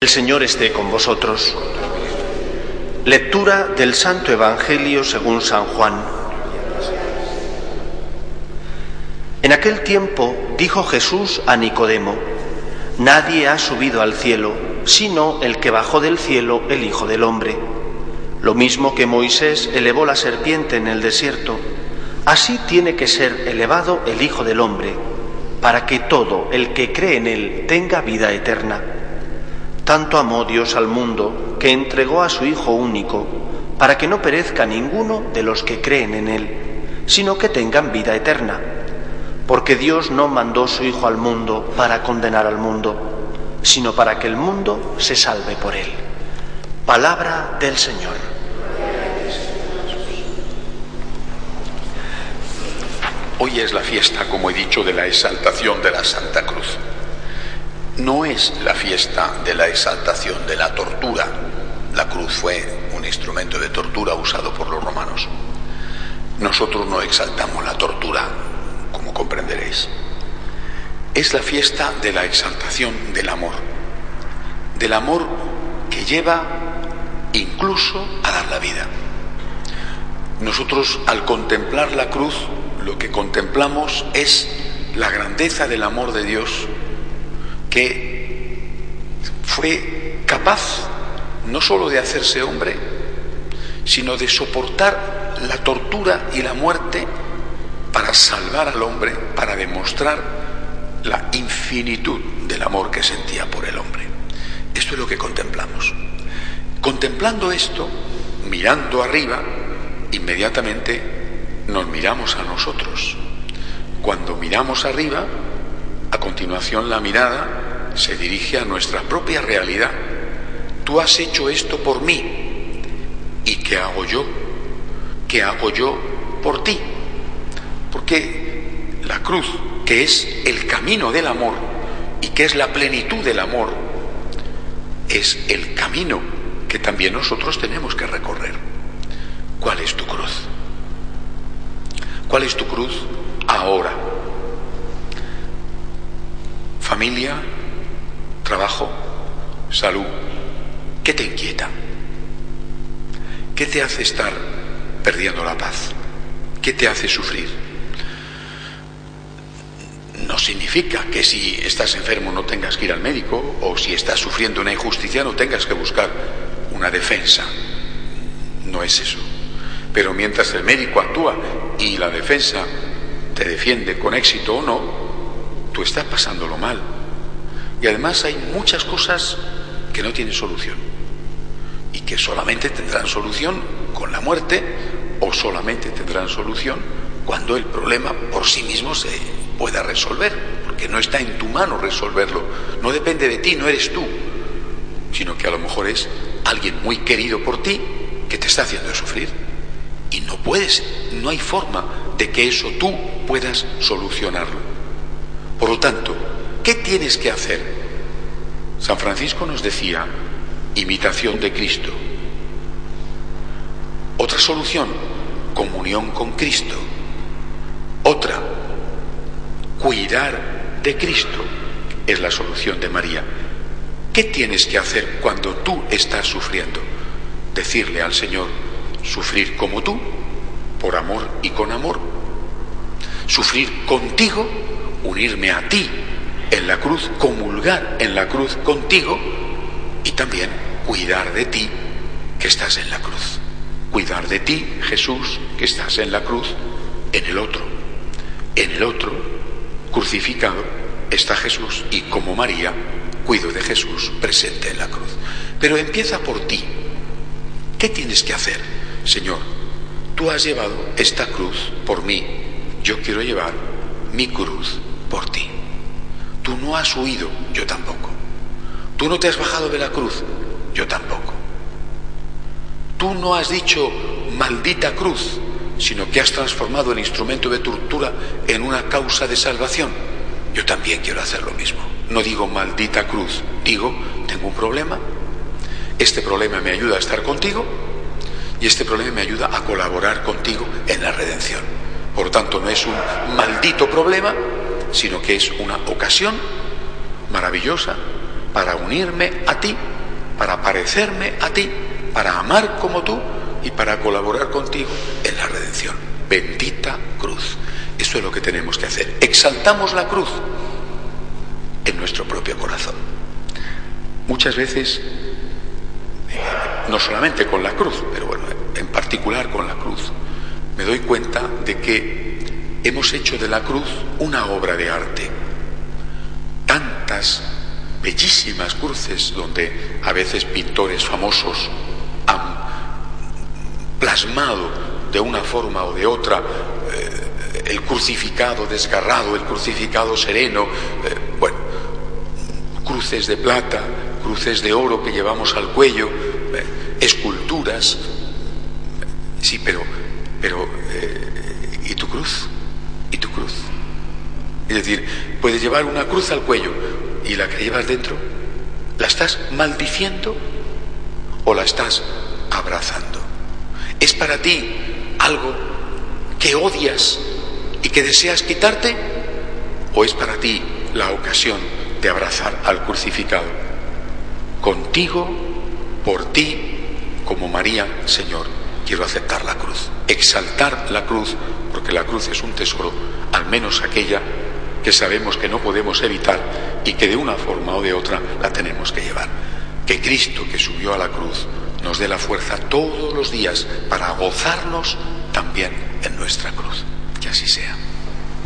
El Señor esté con vosotros. Lectura del Santo Evangelio según San Juan. En aquel tiempo dijo Jesús a Nicodemo, Nadie ha subido al cielo, sino el que bajó del cielo, el Hijo del Hombre. Lo mismo que Moisés elevó la serpiente en el desierto, así tiene que ser elevado el Hijo del Hombre, para que todo el que cree en él tenga vida eterna. Tanto amó Dios al mundo que entregó a su Hijo único, para que no perezca ninguno de los que creen en Él, sino que tengan vida eterna. Porque Dios no mandó su Hijo al mundo para condenar al mundo, sino para que el mundo se salve por Él. Palabra del Señor. Hoy es la fiesta, como he dicho, de la exaltación de la Santa Cruz no es la fiesta de la exaltación de la tortura. La cruz fue un instrumento de tortura usado por los romanos. Nosotros no exaltamos la tortura, como comprenderéis. Es la fiesta de la exaltación del amor. Del amor que lleva incluso a dar la vida. Nosotros al contemplar la cruz lo que contemplamos es la grandeza del amor de Dios que fue capaz no sólo de hacerse hombre, sino de soportar la tortura y la muerte para salvar al hombre, para demostrar la infinitud del amor que sentía por el hombre. Esto es lo que contemplamos. Contemplando esto, mirando arriba, inmediatamente nos miramos a nosotros. Cuando miramos arriba, a continuación la mirada se dirige a nuestra propia realidad. Tú has hecho esto por mí. ¿Y qué hago yo? ¿Qué hago yo por ti? Porque la cruz, que es el camino del amor y que es la plenitud del amor, es el camino que también nosotros tenemos que recorrer. ¿Cuál es tu cruz? ¿Cuál es tu cruz ahora? Familia, trabajo, salud. ¿Qué te inquieta? ¿Qué te hace estar perdiendo la paz? ¿Qué te hace sufrir? No significa que si estás enfermo no tengas que ir al médico o si estás sufriendo una injusticia no tengas que buscar una defensa. No es eso. Pero mientras el médico actúa y la defensa te defiende con éxito o no, tú estás pasándolo mal. Y además hay muchas cosas que no tienen solución y que solamente tendrán solución con la muerte o solamente tendrán solución cuando el problema por sí mismo se pueda resolver, porque no está en tu mano resolverlo, no depende de ti, no eres tú, sino que a lo mejor es alguien muy querido por ti que te está haciendo sufrir. Y no puedes, no hay forma de que eso tú puedas solucionarlo. Por lo tanto, ¿qué tienes que hacer? San Francisco nos decía, imitación de Cristo. Otra solución, comunión con Cristo. Otra, cuidar de Cristo, es la solución de María. ¿Qué tienes que hacer cuando tú estás sufriendo? Decirle al Señor, sufrir como tú, por amor y con amor. Sufrir contigo unirme a ti en la cruz, comulgar en la cruz contigo y también cuidar de ti que estás en la cruz. Cuidar de ti, Jesús, que estás en la cruz, en el otro. En el otro, crucificado, está Jesús y como María, cuido de Jesús presente en la cruz. Pero empieza por ti. ¿Qué tienes que hacer? Señor, tú has llevado esta cruz por mí. Yo quiero llevar mi cruz por ti. Tú no has huido, yo tampoco. Tú no te has bajado de la cruz, yo tampoco. Tú no has dicho maldita cruz, sino que has transformado el instrumento de tortura en una causa de salvación. Yo también quiero hacer lo mismo. No digo maldita cruz, digo, tengo un problema, este problema me ayuda a estar contigo y este problema me ayuda a colaborar contigo en la redención. Por tanto, no es un maldito problema, sino que es una ocasión maravillosa para unirme a ti, para parecerme a ti, para amar como tú y para colaborar contigo en la redención. Bendita cruz. Eso es lo que tenemos que hacer. Exaltamos la cruz en nuestro propio corazón. Muchas veces, eh, no solamente con la cruz, pero bueno, en particular con la cruz, me doy cuenta de que hemos hecho de la cruz una obra de arte. Tantas bellísimas cruces donde a veces pintores famosos han plasmado de una forma o de otra eh, el crucificado desgarrado, el crucificado sereno, eh, bueno, cruces de plata, cruces de oro que llevamos al cuello, eh, esculturas, sí, pero, pero, ¿y tu cruz? ¿Y tu cruz? Es decir, puedes llevar una cruz al cuello y la que llevas dentro, ¿la estás maldiciendo o la estás abrazando? ¿Es para ti algo que odias y que deseas quitarte? ¿O es para ti la ocasión de abrazar al crucificado? Contigo, por ti, como María, Señor, quiero aceptar la cruz, exaltar la cruz, porque la cruz es un tesoro, al menos aquella que sabemos que no podemos evitar y que de una forma o de otra la tenemos que llevar. Que Cristo que subió a la cruz nos dé la fuerza todos los días para gozarnos también en nuestra cruz. Que así sea.